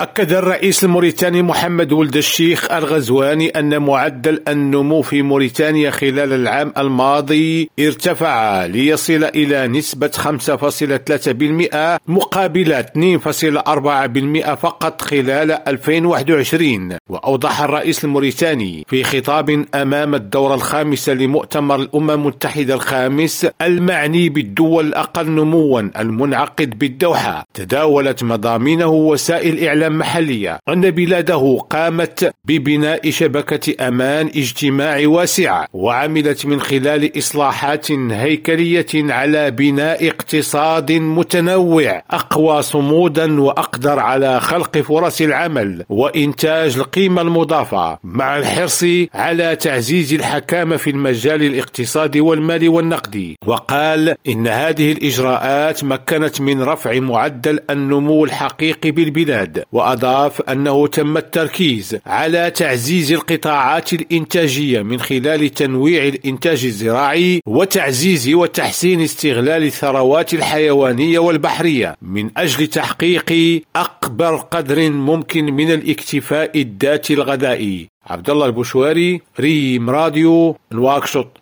a أكد الرئيس الموريتاني محمد ولد الشيخ الغزواني أن معدل النمو في موريتانيا خلال العام الماضي ارتفع ليصل إلى نسبة 5.3% مقابل 2.4% فقط خلال 2021 وأوضح الرئيس الموريتاني في خطاب أمام الدورة الخامسة لمؤتمر الأمم المتحدة الخامس المعني بالدول الأقل نموا المنعقد بالدوحة. تداولت مضامينه وسائل إعلام أن بلاده قامت ببناء شبكة أمان اجتماعي واسعة وعملت من خلال إصلاحات هيكلية على بناء اقتصاد متنوع أقوى صمودا وأقدر على خلق فرص العمل وإنتاج القيمة المضافة. مع الحرص على تعزيز الحكامة في المجال الاقتصادي والمالي والنقدي وقال إن هذه الإجراءات مكنت من رفع معدل النمو الحقيقي بالبلاد وأضاف أنه تم التركيز على تعزيز القطاعات الإنتاجية من خلال تنويع الإنتاج الزراعي وتعزيز وتحسين استغلال الثروات الحيوانية والبحرية من أجل تحقيق أكبر قدر ممكن من الاكتفاء الذاتي الغذائي. عبد الله البشواري ريم راديو نواكشوط.